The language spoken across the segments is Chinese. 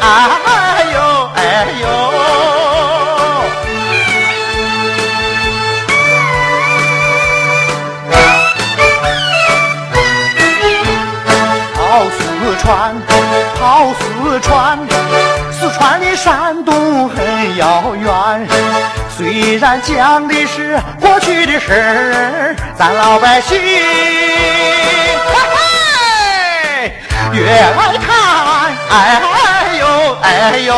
哎呦哎呦。跑四川，跑四川。四川离山东很遥远，虽然讲的是过去的事儿，咱老百姓越来看，哎呦哎呦。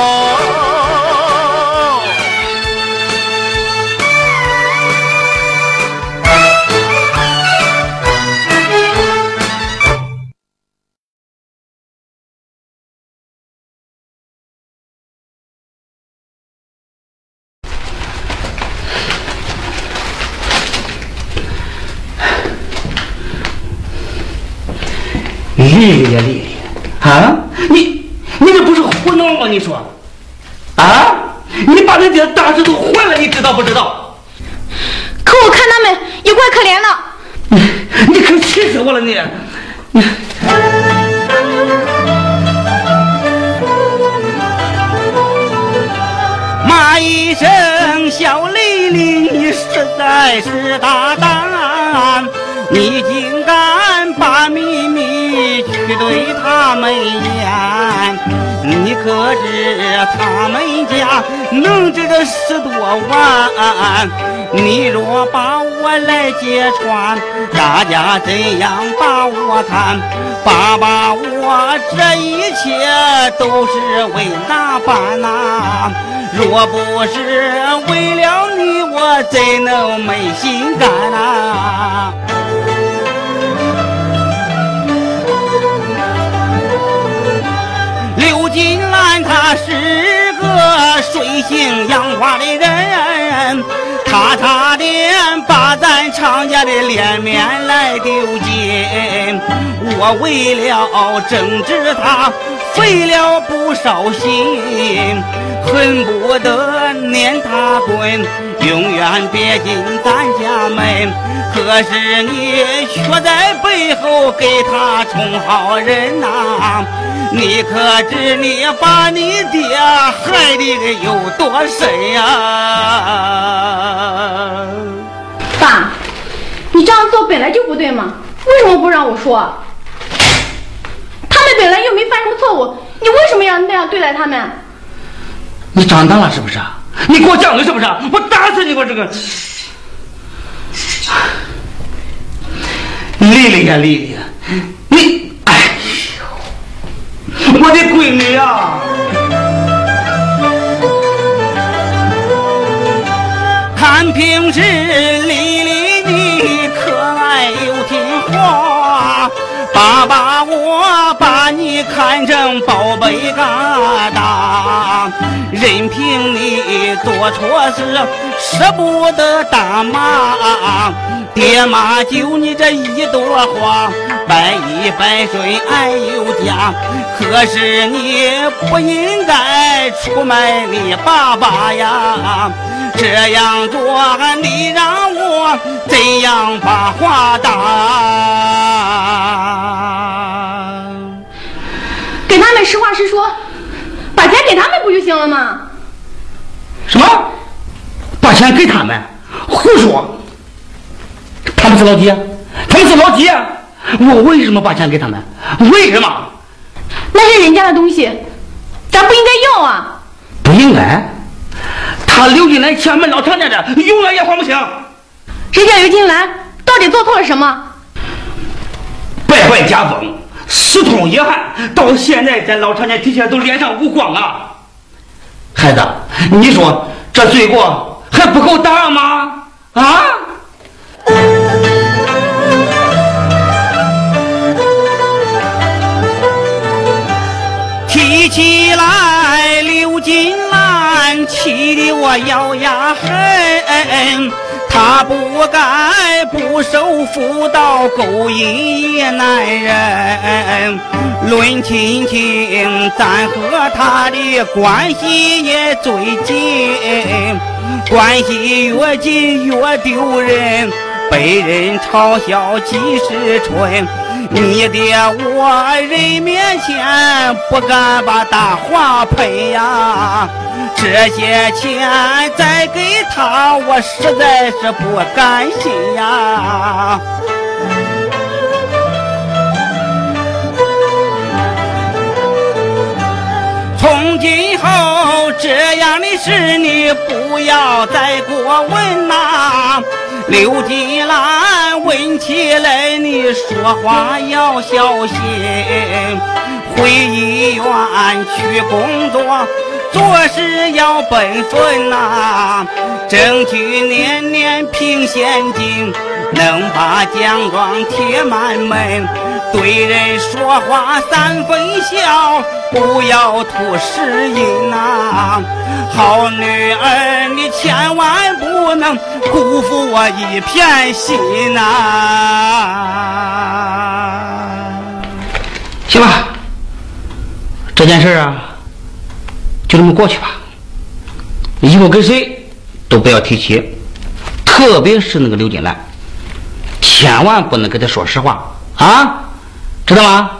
丽丽呀，丽丽，啊，你你这不是胡闹吗？你说，啊，你把人家大石头换了，你知道不知道？可我看他们也怪可怜的。你可气死我了你！骂一声小丽丽，你实在是大胆，你可知他们家能值个十多万？你若把我来揭穿，大家怎样把我看？爸爸，我这一切都是为哪般呐？若不是为了你，我怎能没心肝呐？他是个水性杨花的人，他差点把咱常家的脸面来丢尽。我为了整治他，费了不少心，恨不得撵他滚，永远别进咱家门。可是你却在背后给他充好人呐。你可知你把你爹害的有多深呀？爸，你这样做本来就不对嘛，为什么不让我说？他们本来又没犯什么错误，你为什么要那样对待他们？你长大了是不是？你给我讲了是不是？我打死你！我这个丽丽呀，丽丽，你。哎呦我的闺女啊，看平时丽丽你可爱又听话，爸爸你看成宝贝疙瘩，任凭你做错事，舍不得打骂。爹妈就你这一朵花，百依百顺爱有加。可是你不应该出卖你爸爸呀！这样做，你让我怎样把话打？实话实说，把钱给他们不就行了吗？什么？把钱给他们？胡说！他们是老几？他们是老几？我为什么把钱给他们？为什么？那是人家的东西，咱不应该要啊！不应该？他刘金兰欠我们老常家的，永远也还不清。人家刘金兰到底做错了什么？败坏家风，私通野汉，到现在咱老常家的确都脸上无光啊！孩子，你说这罪过还不够大吗？啊？提起来刘金兰，气得我咬牙恨。他不该不守妇道，勾引野男人。论亲情，咱和他的关系也最近，关系越近越丢人，被人嘲笑几时春。你的我人面前不敢把大话喷呀。这些钱再给他，我实在是不甘心呀。从今后这样的事你不要再过问呐。刘金兰问起来你说话要小心，回医院去工作。做事要本分呐，争取年年评县金，能把奖状贴满门。对人说话三分笑，不要吐实音呐。好女儿，你千万不能辜负我一片心呐。行吧，这件事啊。就这么过去吧，以后跟谁都不要提起，特别是那个刘金兰，千万不能跟他说实话啊，知道吗？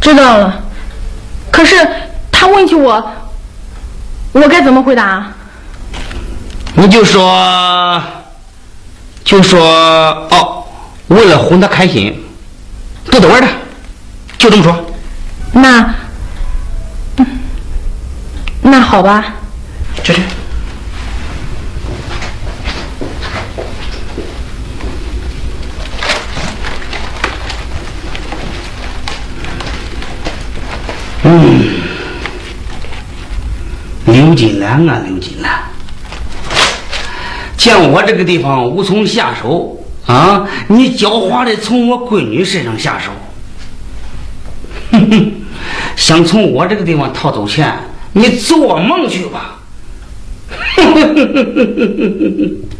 知道了。可是他问起我，我该怎么回答？你就说，就说哦，为了哄他开心，逗逗玩的，就这么说。那。那好吧，去去。嗯，刘金兰啊，刘金兰，见我这个地方无从下手啊，你狡猾的从我闺女身上下手，哼哼，想从我这个地方套走钱。你做梦去吧！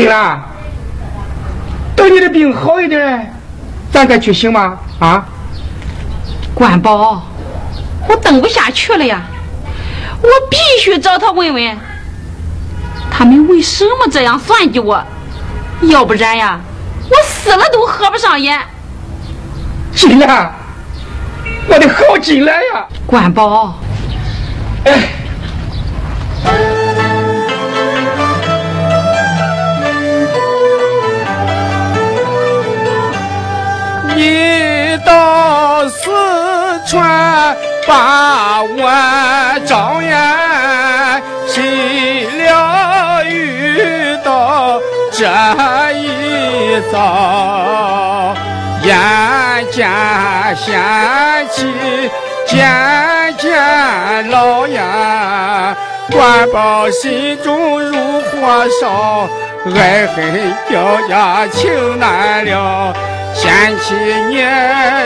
金兰，等你的病好一点，咱再去行吗？啊，关宝，我等不下去了呀！我必须找他问问，他们为什么这样算计我？要不然呀，我死了都合不上眼。金兰，我的好金兰呀！关宝，你到四川把我招呀，谁料遇到这一遭，眼见贤妻渐渐老呀，官报心中如火烧，爱恨交加情难了。嫌弃你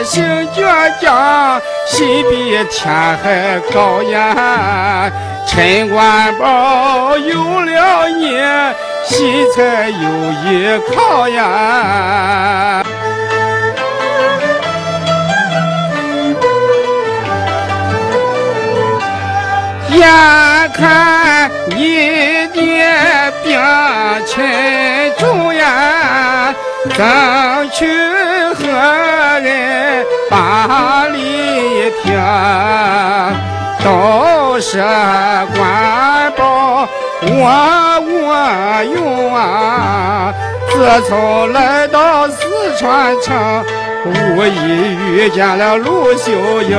性倔强，心比天还高呀！陈官宝有了你，心才有依靠呀！眼看你的病情重呀，怎去和人把理听？都是官保我我用啊！自从来到四川城，无意遇见了陆秀英。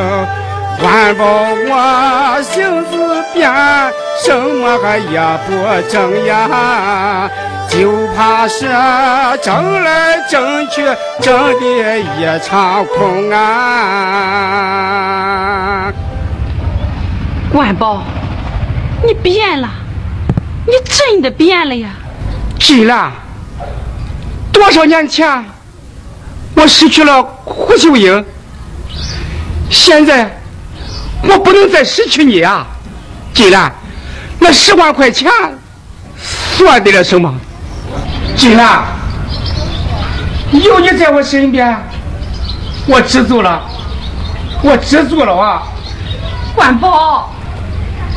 官保我性子变，什么个也不争呀，就怕是争来争去，争的一场空啊！官保，你变了，你真的变了呀！金兰，多少年前我失去了胡秀英，现在。我不能再失去你啊，金兰，那十万块钱算得了什么？金兰，有你在我身边，我知足了，我知足了啊！管宝，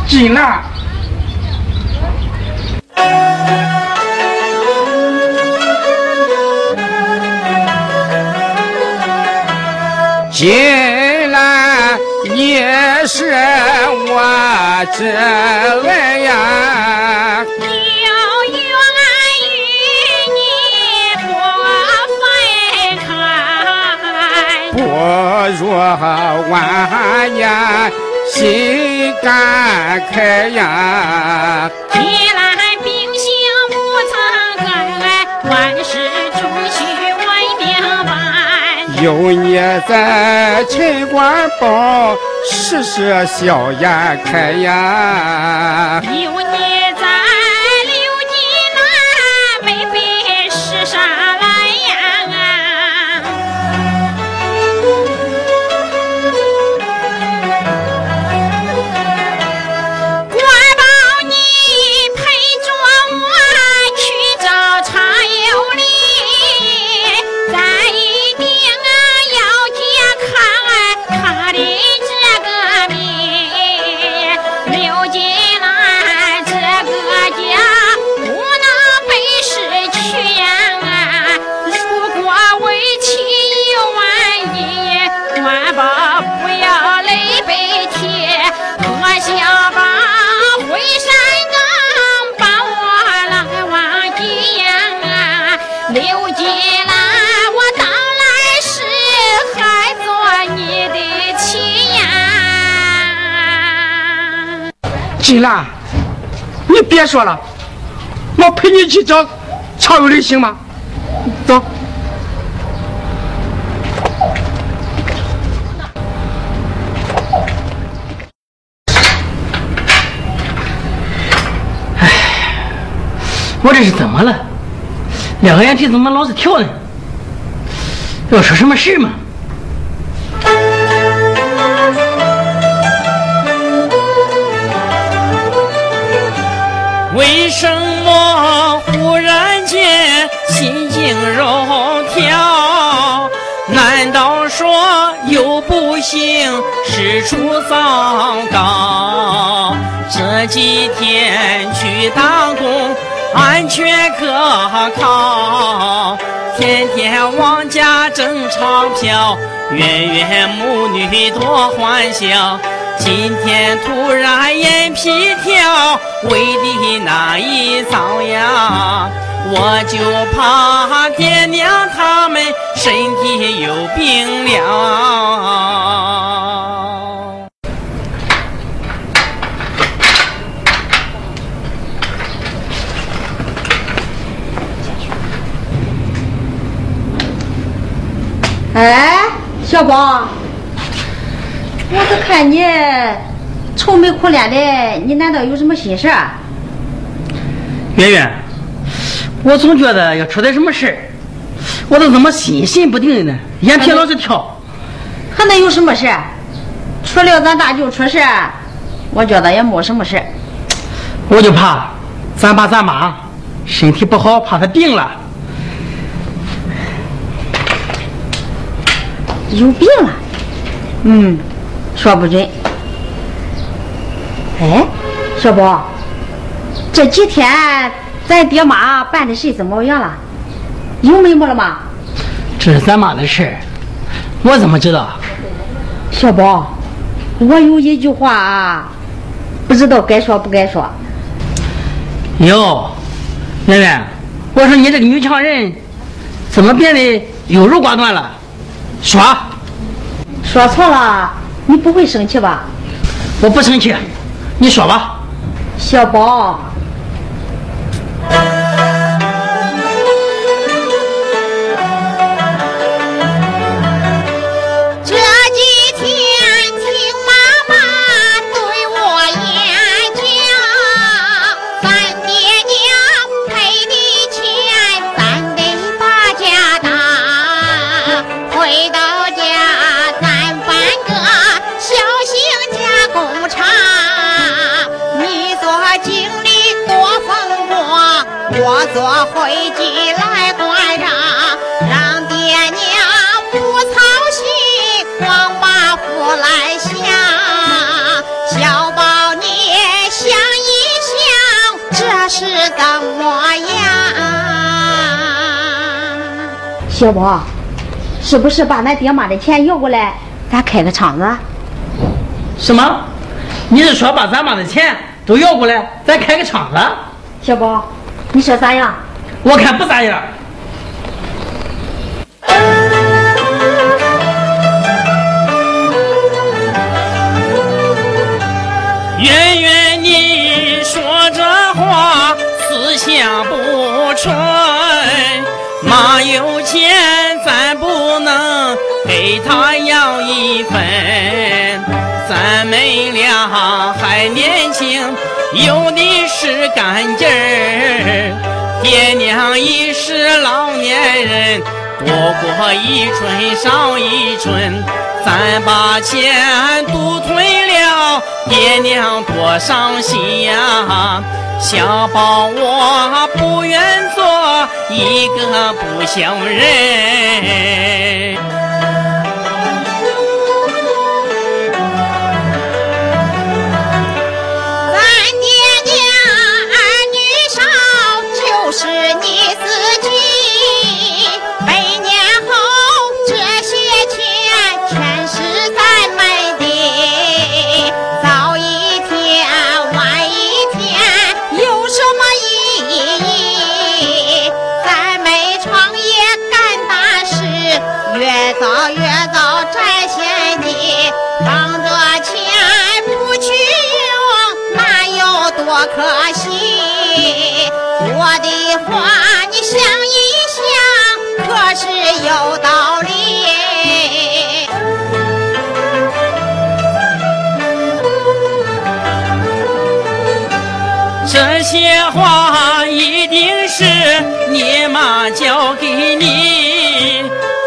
金兰。金。你是我这恩呀，有缘与你不分开，不如万年心感慨呀。既然秉性无曾改，万事终须。有你在，陈官保时时笑颜开呀。说了，我陪你去找曹有礼行吗？走。哎，我这是怎么了？两个眼皮怎么老是跳呢？要出什么事吗？为什么忽然间心惊肉跳？难道说有不幸事出糟糕？这几天去打工安全可靠，天天往家挣钞票，月月母女多欢笑。今天突然眼皮跳，为的那一遭呀，我就怕爹娘他们身体有病了。哎，小宝，我是看你愁眉苦脸的，你难道有什么心事儿？圆圆，我总觉得要出点什么事儿，我都怎么心神不定的呢？眼皮老是跳。还能有什么事儿？除了咱大舅出事儿，我觉得也没什么事儿。我就怕咱爸咱妈身体不好，怕他病了。有病了？嗯，说不准。哎，小宝，这几天咱爹妈办的事怎么样了？有眉目了吗？这是咱妈的事儿，我怎么知道？小宝，我有一句话啊，不知道该说不该说。哟，圆圆，我说你这个女强人，怎么变得优柔寡断了？说，说错了，你不会生气吧？我不生气，你说吧。小宝，我做会计来管账，让爹娘不操心，光把福来享。小宝，你想一想，这是怎么样？小宝，是不是把咱爹妈的钱要过来，咱开个厂子？什么？你是说把咱妈的钱都要过来，咱开个厂子？小宝，你说咋样？我看不咋样。圆圆，你说这话思想不纯。妈有钱，咱不能给他要一分。咱们俩还年轻，有的是干劲儿。爹娘已是老年人，多过一春少一春。咱把钱都退了，爹娘多伤心呀！小宝，我不愿做一个不孝人。话一定是你妈教给你，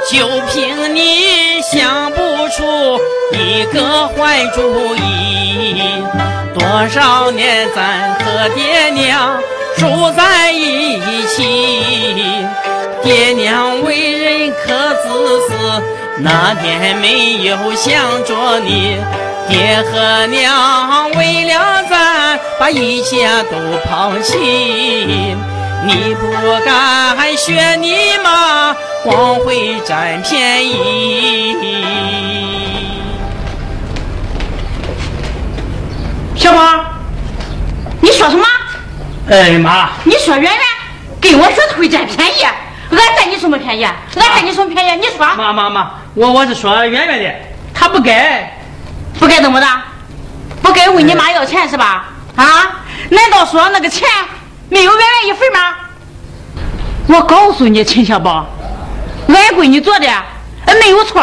就凭你想不出一个坏主意。多少年咱和爹娘住在一起，爹娘为人可自私，那天没有想着你。爹和娘为了咱，把一切都抛弃。你不该学你妈，光会占便宜。小宝，你说什么？哎妈，你说圆圆跟我说她会占便宜，俺占你什么便宜？俺占你什么便宜？你说妈妈妈，我我是说圆圆的，她不该。不该怎么的？不该问你妈要钱是吧？啊？难道说那个钱没有圆圆一份吗？我告诉你，陈小宝，俺闺女做的呃没有错，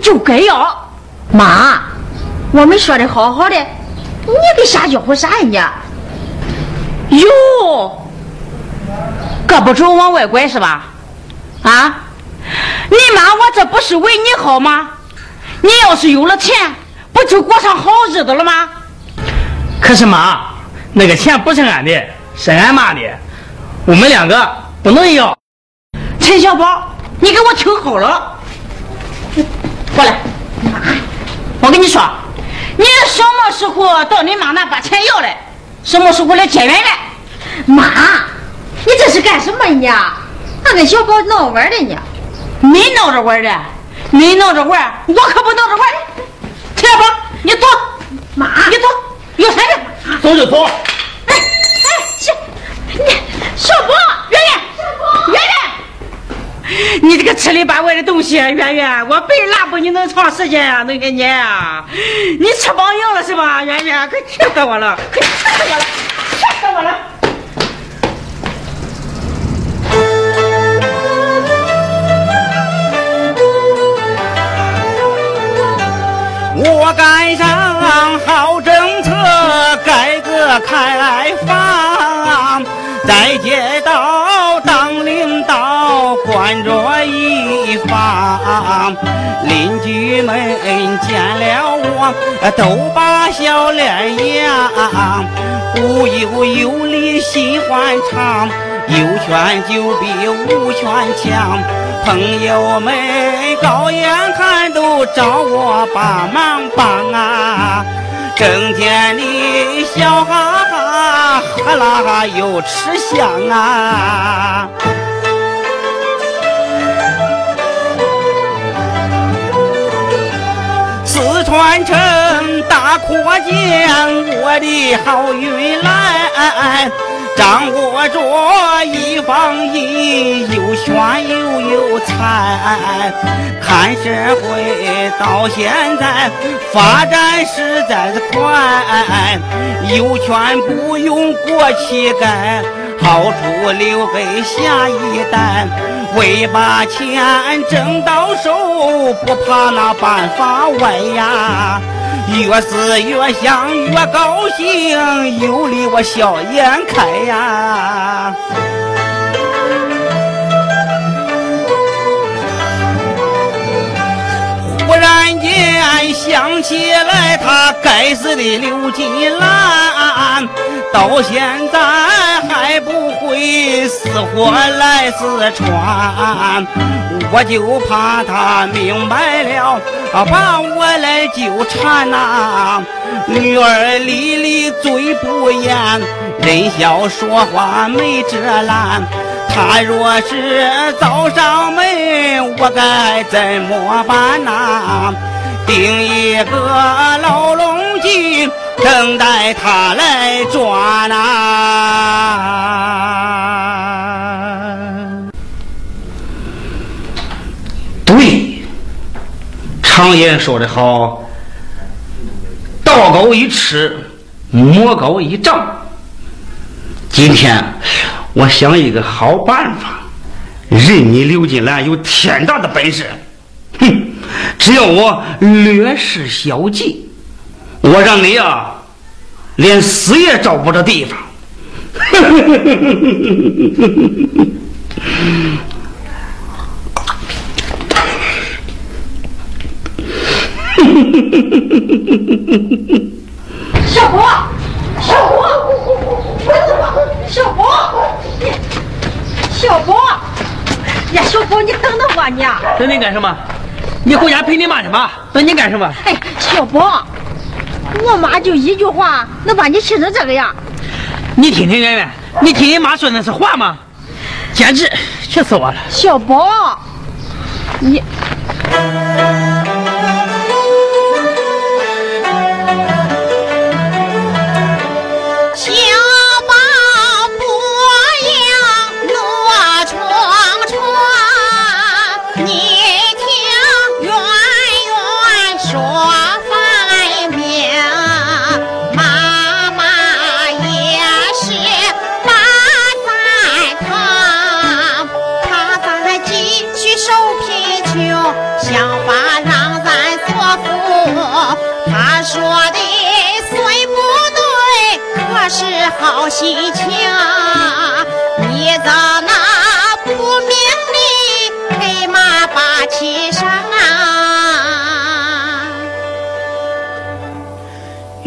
就该要。妈，我们说的好好的，你给瞎搅和啥呀你哟，胳膊肘往外拐是吧？啊？你妈我这不是为你好吗？你要是有了钱，不就过上好日子了吗？可是妈，那个钱不是俺的，是俺妈的，我们两个不能要。陈小宝，你给我听好了，过来，妈，我跟你说，你什么时候到你妈那把钱要来，什么时候来接人来？妈，你这是干什么呢？俺跟小宝闹着玩的呢。没闹着玩的，没闹着玩，我可不闹着玩。陈小宝，你走，妈，你走，有钱的，走就走。哎哎，小，你小宝，圆圆，圆圆，你这个吃里扒外的东西，圆圆，我白拉不你能长时间啊、那个你啊，你吃榜样了是吧？圆圆，快气死我了，快气死我了，气死我了。我赶上好政策，改革开放，在街道邻居们见了我，都把笑脸扬，无忧有理心欢畅，有权就比无权强。朋友们高眼看都找我帮忙帮啊，整天的笑哈哈，喝啦又吃香啊。四川城大扩建，我的好运来。掌握着一方银，又炫又有才。看社会到现在发展实在是快，有权不用国乞丐，好处留给下一代。为把钱挣到手，不怕那办法歪呀。越是越想越高兴，有理我笑颜开呀。然间想起来，他该死的刘金兰，到现在还不会死活来四川。我就怕他明白了，把我来纠缠呐。女儿丽丽嘴不严，人笑说话没遮拦。他若是找上门，我该怎么办呐？定一个牢笼进，等待他来抓呐。对，常言说得好，道高一尺，魔高一丈。今天我想一个好办法，任你刘金兰有天大的本事，哼！只要我略施小计，我让你呀，连死也找不着地方。小宝，小宝，小宝，你，小宝，呀，小宝，你等等我你。等你干什么？你回家陪你妈去吧。等你干什么？哎，小宝，我妈就一句话，能把你气成这个样。你听听圆圆，你听你妈说那是话吗？简直气死我了！小宝，你。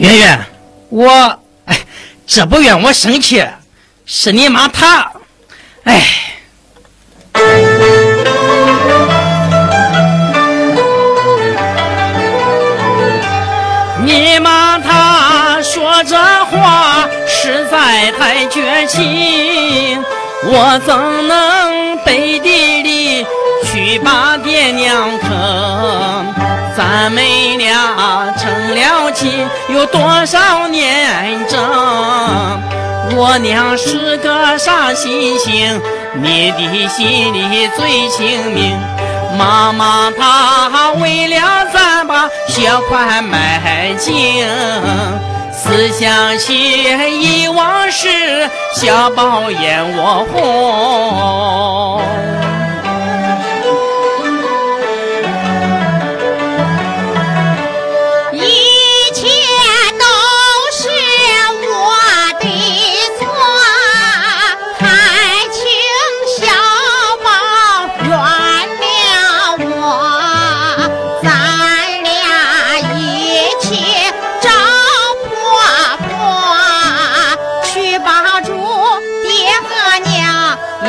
圆圆，我哎，这不怨我生气，是你妈她，哎。你妈她说这话实在太绝情，我怎能背地里去把爹娘坑？咱们俩成了亲有多少年整？我娘是个啥心情，你的心里最清明。妈妈她为了咱把血块买净，思想起以往事，小宝眼窝红。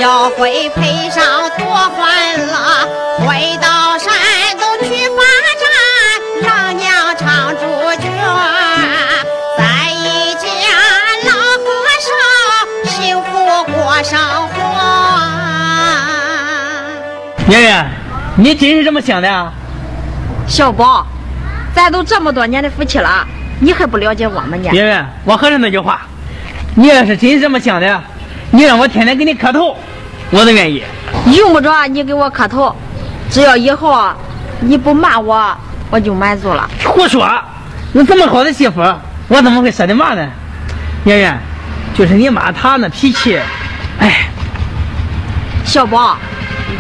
要会配上多欢乐，回到山东去发展，让娘唱主角，在一家老和尚幸福过生活。圆圆，你真是这么想的啊？小宝，咱都这么多年的夫妻了，你还不了解我们呢？圆圆，我还是那句话，你要是真是这么想的，你让我天天给你磕头，我都愿意。用不着你给我磕头，只要以后你不骂我，我就满足了。胡说！有这么好的媳妇，我怎么会舍得骂呢？圆圆，就是你妈她那脾气，哎，小宝，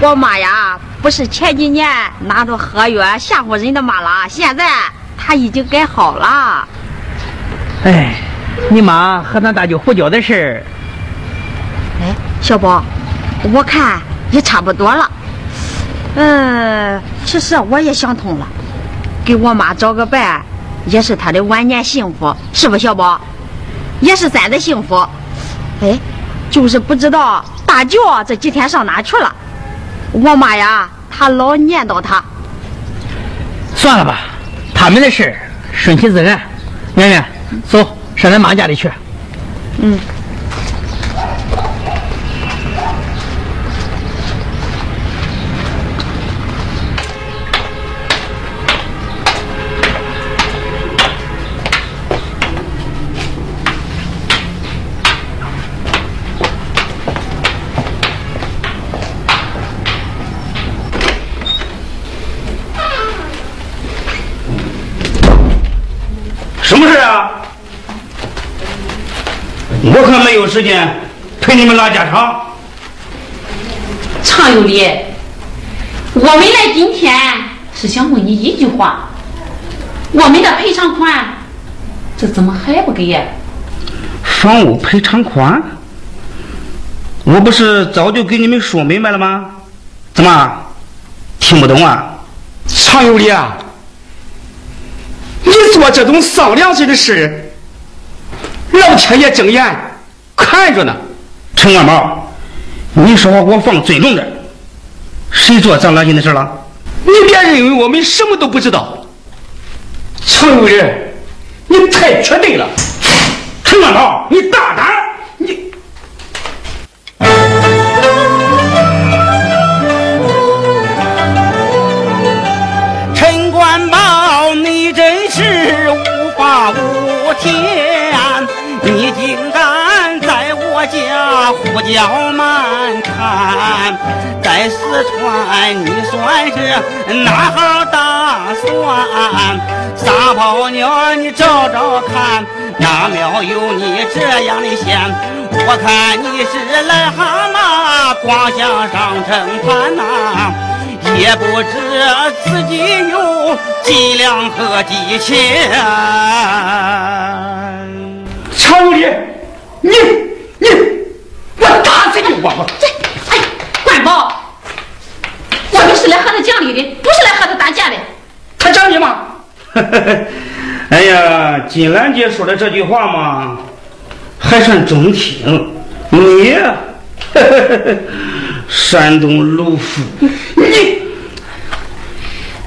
我妈呀，不是前几年拿着合约吓唬人的妈了，现在她已经改好了。哎，你妈和咱大舅胡搅的事儿，哎，小宝，我看也差不多了。嗯，其实我也想通了，给我妈找个伴，也是她的晚年幸福，是不，小宝？也是咱的幸福。哎，就是不知道大舅这几天上哪去了。我妈呀，她老念叨他。算了吧，他们的事儿顺其自然。圆圆，走上咱妈家里去。嗯。什么事啊？我可没有时间陪你们拉家常。常有理，我们来今天是想问你一句话：我们的赔偿款，这怎么还不给呀？房屋赔偿款？我不是早就给你们说明白了吗？怎么听不懂啊？常有理啊！你做这种丧良心的事，老天爷睁眼看着呢。陈万宝，你说话给我放尊重点。谁做脏良心的事了？你别认为我们什么都不知道。陈贵人，你太缺德了。陈万宝，你大胆！家胡搅蛮缠，在四川你算是哪号大算？撒泡尿你找找看，哪庙有你这样的仙？我看你是癞蛤蟆，光想上城盘呐、也不知自己有几两和几钱。常有理，你，打死你！我我这，哎，关宝，我们是来和他讲理的，不是来和他打架的。他讲你吗？哎呀，金兰姐说的这句话嘛，还算中听。你，山东鲁夫，你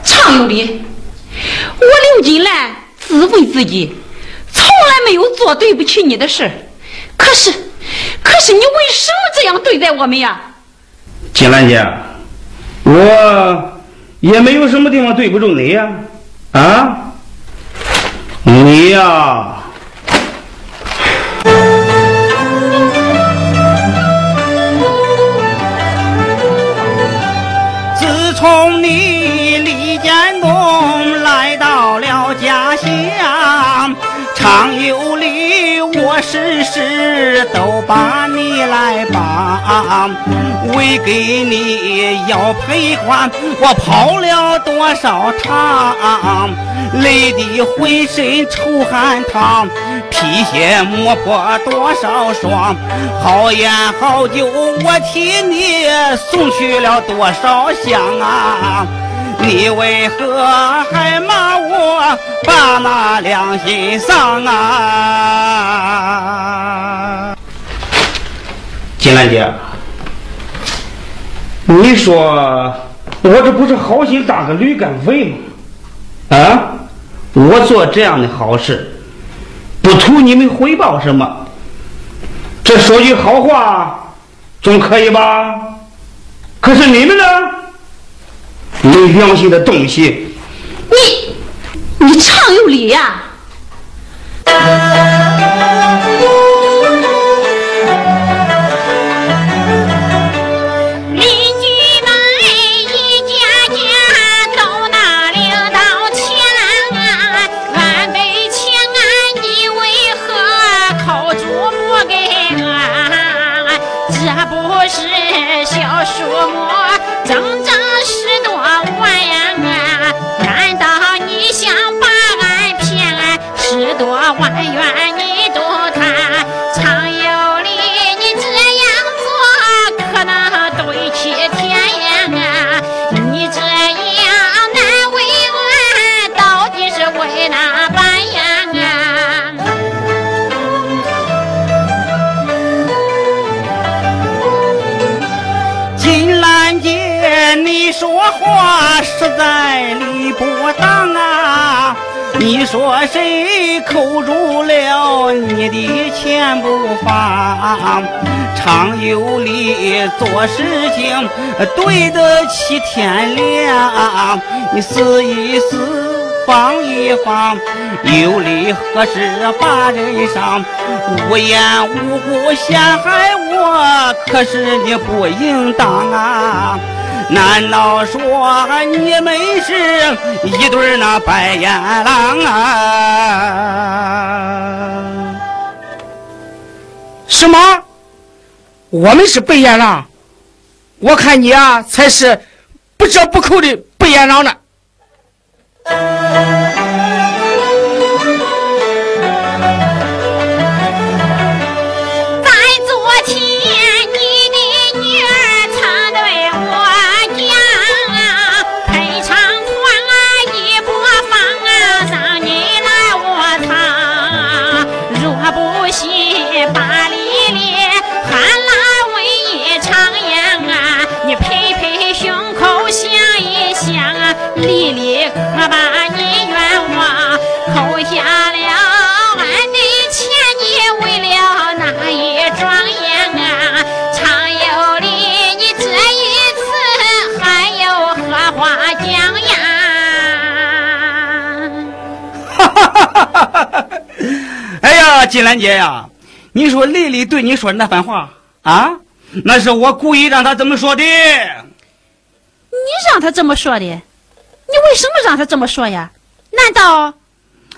常有理。我刘金兰自问自己从来没有做对不起你的事，可是，可是你为什么这样对待我们呀？金兰姐，我也没有什么地方对不住你呀，啊，你呀。自从你来帮，为给你要赔款，我跑了多少趟，累得浑身出汗淌，皮鞋磨破多少双，好烟好酒我替你送去了多少箱啊！你为何还骂我把那良心丧啊？金兰姐，你说我这不是好心当个驴肝肺吗？啊，我做这样的好事，不图你们回报什么，这说句好话总可以吧？可是你们呢？没良心的东西！你，你常有理呀、邻做事情，对得起天良。你思一思。放一放，有理何事把人伤？无缘无故陷害我，可是你不应当啊！难道说你们是一对那白眼狼啊？什么？我们是白眼狼？我看你啊，才是不折不扣的白眼狼呢！哎呀，金兰姐呀，你说丽丽对你说的那番话啊，那是我故意让她这么说的。你让她这么说的，你为什么让她这么说呀？难道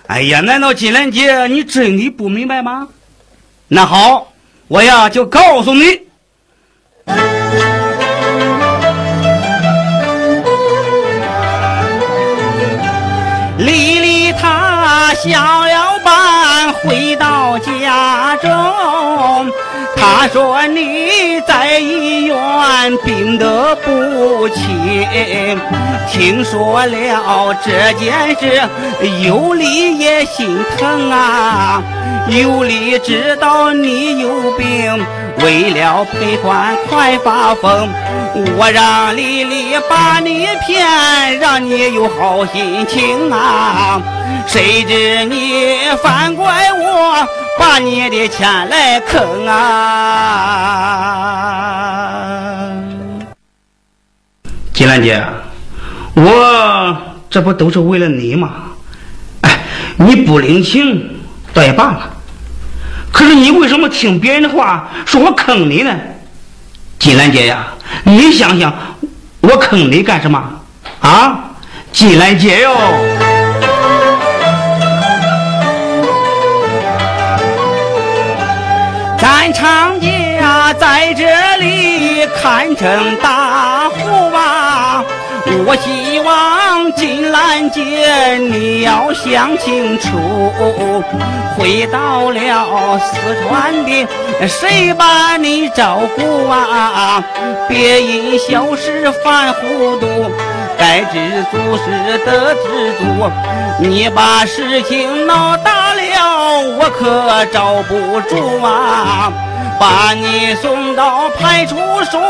哎呀，难道金兰姐你真的不明白吗？那好，我呀就告诉你。丽她想要搬回到家中，他说你在医院病得不轻，听说了这件事，尤里也心疼啊。尤里知道你有病，为了赔款快发疯。我让丽丽把你骗，让你有好心情啊。谁知你反怪我，把你的钱来坑啊！金兰姐，我这不都是为了你吗？哎，你不领情倒也罢了，可是你为什么听别人的话说我坑你呢？金兰姐呀，你想想，我坑你干什么？啊，金兰姐哟！咱常家在这里看成大户吧，我希望金兰姐你要想清楚，回到了四川的谁把你照顾啊？别因小事犯糊涂。该知足是得知足，你把事情闹大了，我可罩不住啊！把你送到派出所，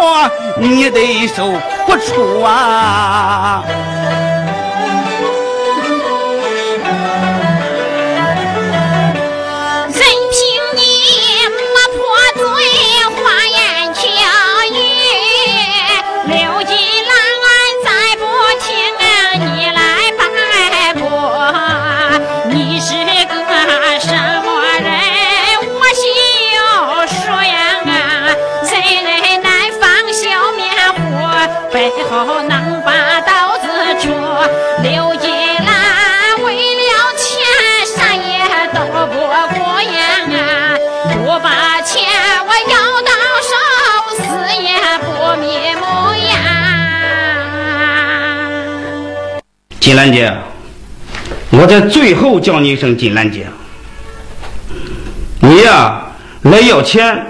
你得受苦楚啊！金兰姐，我在最后叫你一声金兰姐。你呀，来要钱，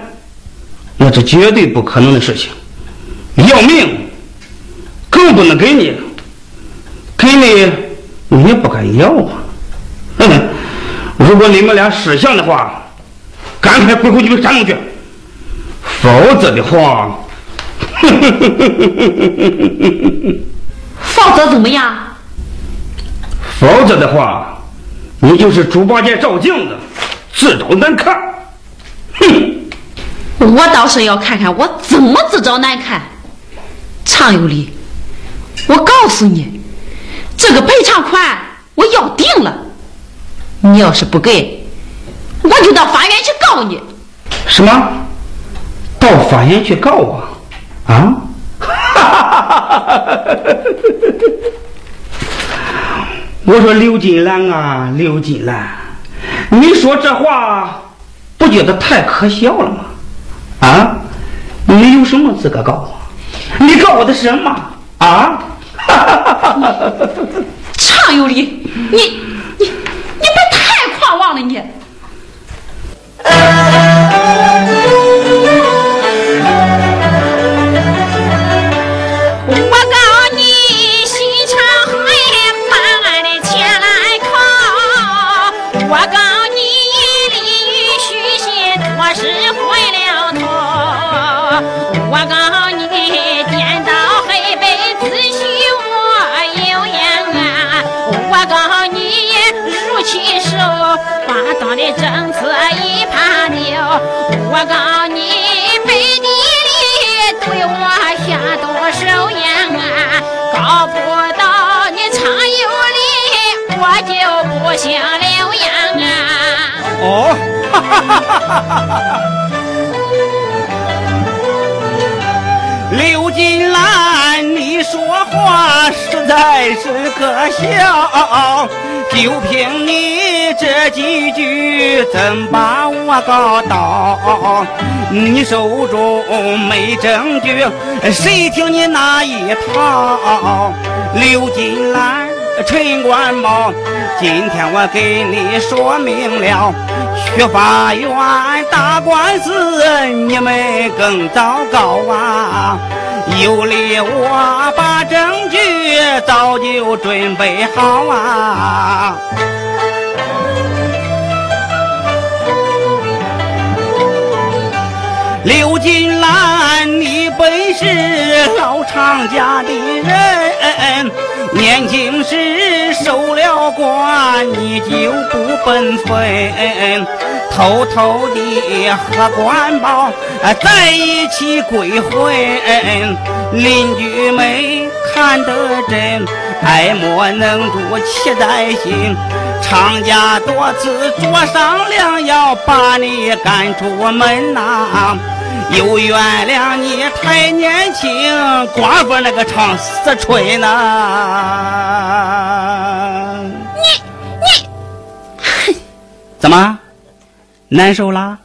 那是绝对不可能的事情。要命，更不能给你。给你，你也不敢要啊。哼 如果你们俩识相的话，赶快滚回你们山东去。否则的话，否则怎么样？否则的话，你就是猪八戒照镜子，自找难看。哼！我倒是要看看我怎么自找难看。常有理，我告诉你，这个赔偿款我要定了。你要是不给，我就到法院去告你。什么？到法院去告我？啊？哈哈哈哈哈！我说刘金兰啊，刘金兰，你说这话不觉得太可笑了吗？啊，你有什么资格告我？你告我的是什么？啊？常有理，你你你别太狂妄了你。政策一盘牛，我告你，背地里对我下毒手呀！搞不到你常有理，我就不姓刘洋啊！哦，刘金兰，你说话实在是可笑。就凭你这几句，怎把我告倒？你手中没证据，谁听你那一套？刘金兰、陈官茂，今天我给你说明了，去法院打官司，你们更糟糕啊！有理我把证据早就准备好啊！刘金兰，你本是老常家的人，年轻时受了官，你就不本分，偷偷的和官保在一起鬼混，邻居们看得真，爱莫能助，气在心。常家多次做商量，要把你赶出门呐。又原谅你太年轻，寡妇那个唱死吹呢。你你，哼，怎么难受啦？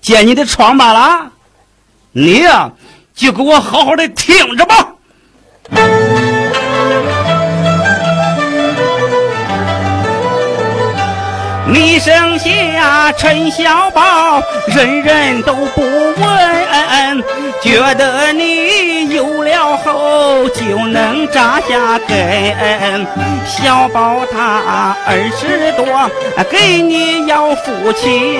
揭你的疮疤啦？你呀，就给我好好的听着吧。你生下陈小宝，人人都不问，觉得你有了后就能扎下根。小宝他二十多，给你要父亲。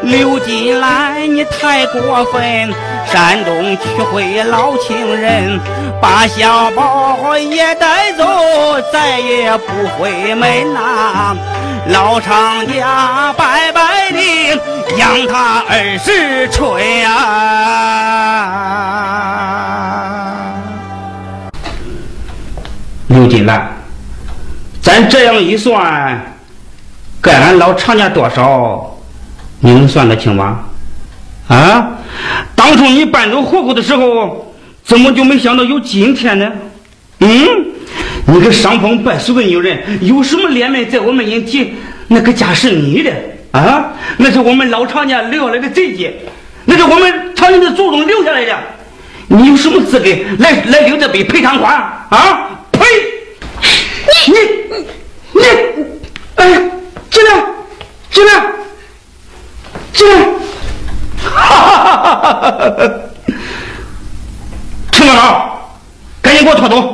刘金兰，你太过分，山东娶回老情人，把小宝也带走，再也不回门呐。老常家白白的养他二十春啊！刘金兰，咱这样一算，该俺老常家多少，你能算得清吗？啊！当初你搬走户口的时候，怎么就没想到有今天呢？嗯？你个伤风败俗的女人，有什么脸面在我们面前？那个家是你的啊，那是我们老常家留下来的贞洁，那是我们常家的祖宗留下来的。你有什么资格来来领这笔赔偿款啊？呸！你你你，哎，进来进来进来！哈哈哈哈哈哈！陈大佬，赶紧给我拖走！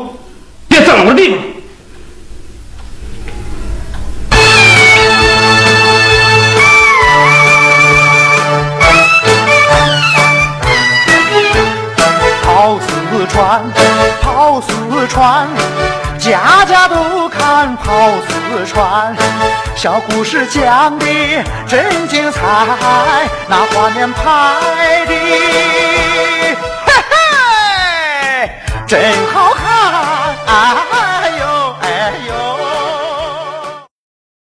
故事讲的真精彩，那画面拍的，嘿嘿，真好看。